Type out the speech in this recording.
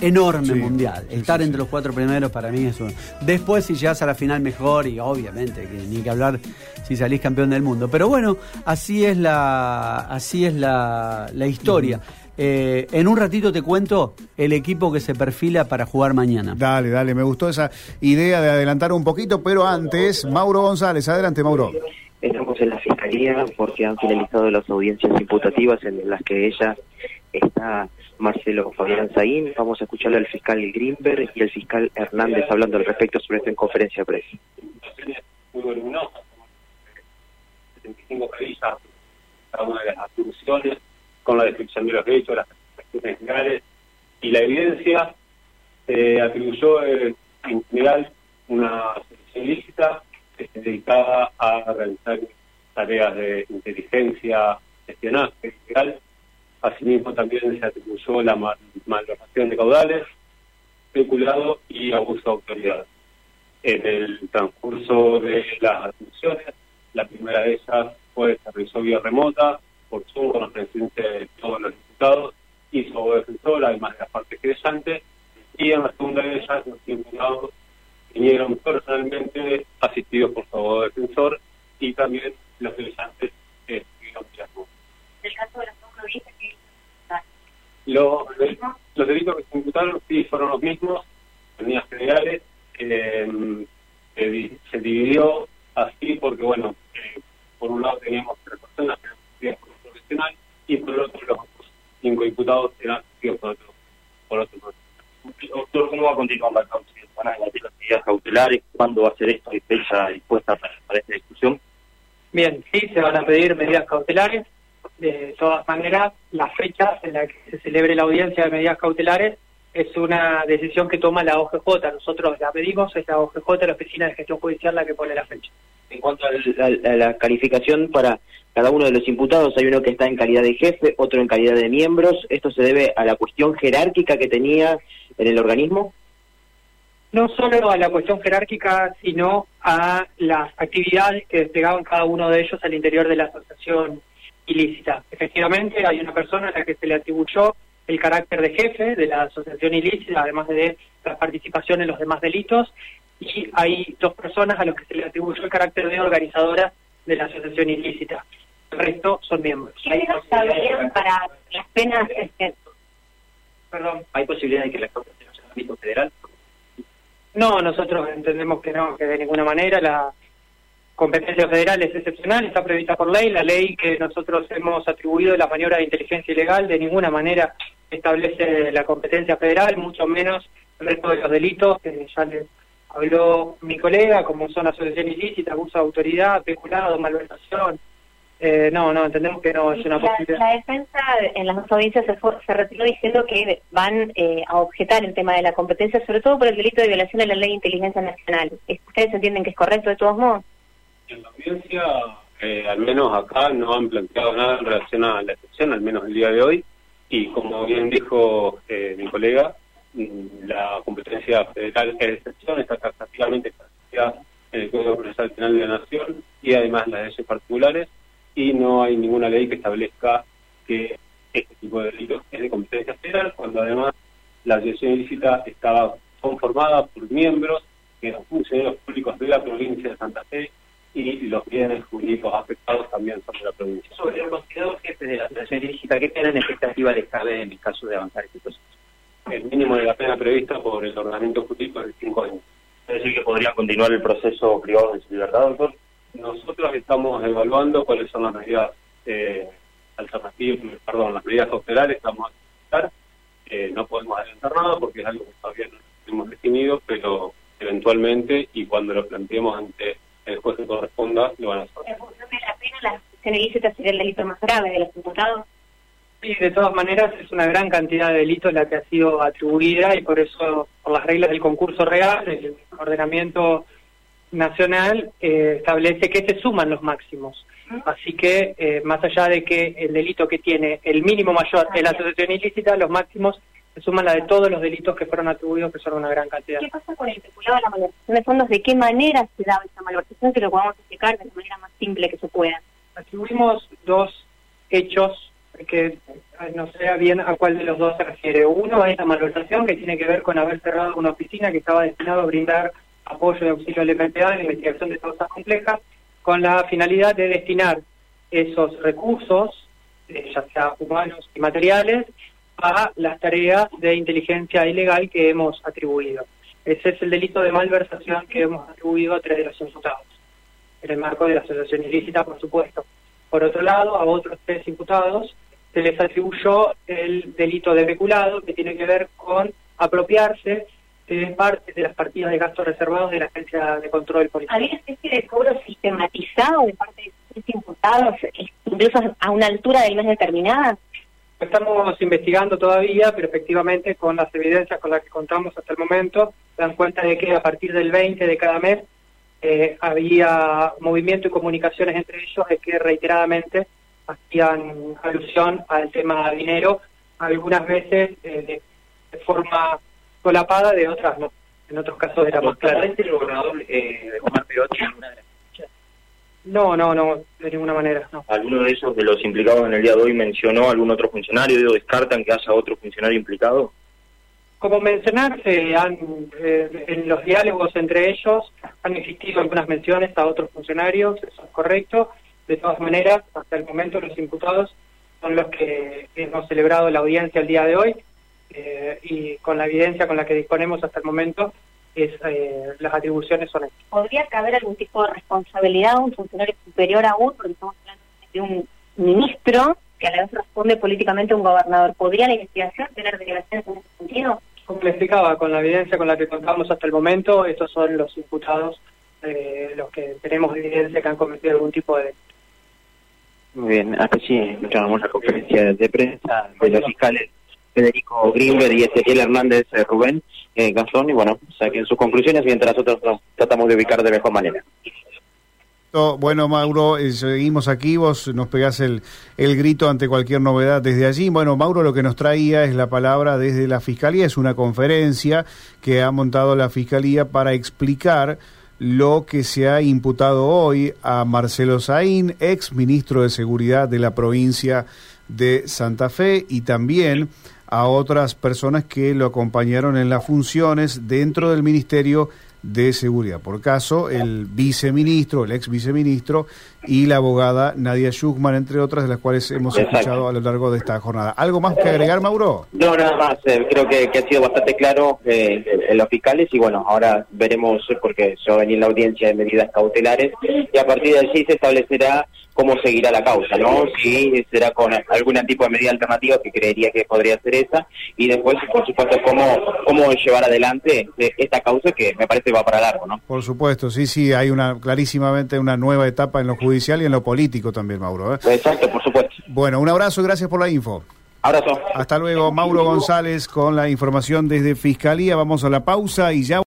enorme mundial. Estar entre los cuatro primeros para mí es un... Después si llegas a la final mejor y obviamente que ni que hablar si salís campeón del mundo. Pero bueno, así es la, así es la, la historia. Eh, en un ratito te cuento el equipo que se perfila para jugar mañana. Dale, dale, me gustó esa idea de adelantar un poquito, pero antes, Mauro González, adelante Mauro. Estamos en la fiscalía porque han finalizado las audiencias imputativas en las que ella está Marcelo Fabián Zain. Vamos a escucharle al fiscal Grimberg y al fiscal Hernández hablando al respecto sobre esto en conferencia de prensa. Muy voluminosa, 75 cada una de las atribuciones, con la descripción de los hechos, las acciones legales y la evidencia, se atribuyó eh, en general una selección ilícita que se dedicaba a realizar tareas de inteligencia, espionaje legal. Asimismo, también se atribuyó la mal malversación de caudales, especulado y abuso de autoridad. En el transcurso de las atribuciones, la primera de ellas fue se realizó vía remota, por Zoom, con la presencia de todos los diputados y su abogado defensor, además de las partes querellantes, y en la segunda de ellas los diputados vinieron personalmente asistidos por su abogado defensor y también los querellantes eh, estuvieron ¿El caso de las dos provincias que los, los delitos que se imputaron sí fueron los mismos, en líneas generales, eh, se, dividió así porque, bueno, eh, por un lado teníamos tres personas que eran como profesional y por el otro los cinco diputados eran por otro, por otro Doctor, ¿cómo va a continuar la causa? ¿Van a debatir las medidas cautelares? ¿Cuándo va a ser esto? ¿Hay fecha dispuesta para, para esta discusión? Bien, sí, se van a pedir medidas cautelares. De todas maneras, las fechas en las que se celebre la audiencia de medidas cautelares es una decisión que toma la OGJ. Nosotros la pedimos, es la OGJ, la Oficina de Gestión Judicial, la que pone la fecha. En cuanto a la, calificación para cada uno de los imputados, hay uno que está en calidad de jefe, otro en calidad de miembros. ¿Esto se debe a la cuestión jerárquica que tenía en el organismo? No solo a la cuestión jerárquica, sino a las actividades que desplegaban cada uno de ellos al interior de la asociación ilícita. Efectivamente, hay una persona a la que se le atribuyó el carácter de jefe de la asociación ilícita, además de la participación en los demás delitos, y hay dos personas a los que se le atribuyó el carácter de organizadora de la asociación ilícita. El resto son miembros. ¿Qué para las penas? Perdón. ¿Hay posibilidad de que la Corte sea en ámbito federal? No, nosotros entendemos que no, que de ninguna manera la competencia federal es excepcional, está prevista por ley, la ley que nosotros hemos atribuido de la maniobra de inteligencia ilegal de ninguna manera establece la competencia federal, mucho menos el resto de los delitos que ya les habló mi colega, como son asociación ilícita, abuso de autoridad, peculado, malversación. Eh, no, no, entendemos que no es una posibilidad. La defensa en las dos audiencias se, retiró diciendo que van eh, a objetar el tema de la competencia, sobre todo por el delito de violación de la ley de inteligencia nacional. ¿Ustedes entienden que es correcto de todos modos? En la audiencia, eh, al menos acá, no han planteado nada en relación a la excepción, al menos el día de hoy. Y como bien dijo mi colega, la competencia federal es excepción, está taxativamente clasificada en el Código Procesal Penal de la Nación y además las leyes particulares y no hay ninguna ley que establezca que este tipo de delitos es de competencia federal, cuando además la asociación ilícita estaba conformada por miembros que eran funcionarios públicos de la provincia de Santa Fe y los bienes jurídicos afectados también son de la provincia. Sobre los considerados jefes de la asociación ilícita, ¿qué tienen expectativa les cabe en el caso de avanzar este proceso? el mínimo de la pena prevista por el ordenamiento jurídico es de cinco años. ¿Es decir que podría continuar el proceso privado de su libertad, doctor? Nosotros estamos evaluando cuáles son las medidas eh, alternativas, perdón, las medidas cautelares que vamos a. Eh, no podemos adelantar nada porque es algo que todavía no hemos definido, pero eventualmente y cuando lo planteemos ante el juez que corresponda, lo van a hacer. ¿En función de la pena, la asociación ilícita sería el delito más grave de los imputados? Sí, de todas maneras es una gran cantidad de delitos la que ha sido atribuida y por eso, por las reglas del concurso real, el ordenamiento nacional eh, establece que se suman los máximos. Así que, eh, más allá de que el delito que tiene el mínimo mayor es la asociación ilícita, los máximos se suman la de todos los delitos que fueron atribuidos, que son una gran cantidad. ¿Qué pasa con el especulado de la malversación de fondos? ¿De qué manera se da esa malversación? Que lo podamos explicar de la manera más simple que se pueda. Atribuimos dos hechos que eh, no sé bien a cuál de los dos se refiere. Uno es la malversación que tiene que ver con haber cerrado una oficina que estaba destinada a brindar apoyo y auxilio al MPA en la investigación de causas complejas, con la finalidad de destinar esos recursos, eh, ya sea humanos y materiales, a las tareas de inteligencia ilegal que hemos atribuido. Ese es el delito de malversación que hemos atribuido a tres de los imputados, en el marco de la asociación ilícita, por supuesto. Por otro lado, a otros tres imputados se les atribuyó el delito de peculado, que tiene que ver con apropiarse de parte de las partidas de gastos reservados de la Agencia de Control Policial. ¿Había especie de cobro sistematizado de parte de estos imputados, incluso a una altura del mes determinada? Estamos investigando todavía, pero efectivamente con las evidencias con las que contamos hasta el momento, dan cuenta de que a partir del 20 de cada mes eh, había movimiento y comunicaciones entre ellos de que reiteradamente hacían alusión al tema dinero, algunas veces eh, de, forma solapada, de otras no. En otros casos era más claro. el gobernador eh, Omar Perotti alguna de las No, no, no, de ninguna manera, no. ¿Alguno de esos de los implicados en el día de hoy mencionó algún otro funcionario? ¿O descartan que haya otro funcionario implicado? Como mencionarse, han, eh, en los diálogos entre ellos han existido algunas menciones a otros funcionarios, eso es correcto. De todas maneras, hasta el momento los imputados son los que hemos celebrado la audiencia el día de hoy eh, y con la evidencia con la que disponemos hasta el momento, es, eh, las atribuciones son estas. ¿Podría caber algún tipo de responsabilidad a un funcionario superior aún? Porque estamos hablando de un ministro que a la vez responde políticamente a un gobernador. ¿Podría la investigación tener derivaciones en ese sentido? Como le explicaba, con la evidencia con la que contamos hasta el momento, estos son los imputados, eh, los que tenemos evidencia que han cometido algún tipo de muy bien, hasta sí escuchamos la conferencia de prensa de los fiscales Federico Grimberg y Ezequiel Hernández eh, Rubén eh, Gazón, y bueno, saquen sus conclusiones mientras nosotros nos tratamos de ubicar de mejor manera. Bueno, Mauro, eh, seguimos aquí, vos nos pegás el, el grito ante cualquier novedad desde allí. Bueno, Mauro lo que nos traía es la palabra desde la Fiscalía, es una conferencia que ha montado la Fiscalía para explicar lo que se ha imputado hoy a Marcelo Saín, ex ministro de Seguridad de la provincia de Santa Fe, y también a otras personas que lo acompañaron en las funciones dentro del Ministerio de Seguridad. Por caso, el viceministro, el ex viceministro y la abogada Nadia Schuchman, entre otras de las cuales hemos escuchado a lo largo de esta jornada. ¿Algo más que agregar, Mauro? No, nada más. Eh, creo que, ha sido bastante claro eh, en los fiscales y bueno, ahora veremos, porque se va a venir la audiencia de medidas cautelares y a partir de allí se establecerá cómo seguirá la causa, ¿no? Si será con algún tipo de medida alternativa, que creería que podría ser esa, y después, por supuesto, cómo, cómo llevar adelante esta causa que me parece va para largo, ¿no? Por supuesto, sí, sí, hay una clarísimamente una nueva etapa en lo judicial y en lo político también, Mauro. ¿eh? Exacto, por supuesto. Bueno, un abrazo y gracias por la info. Abrazo. Hasta luego, Mauro González con la información desde Fiscalía. Vamos a la pausa y ya...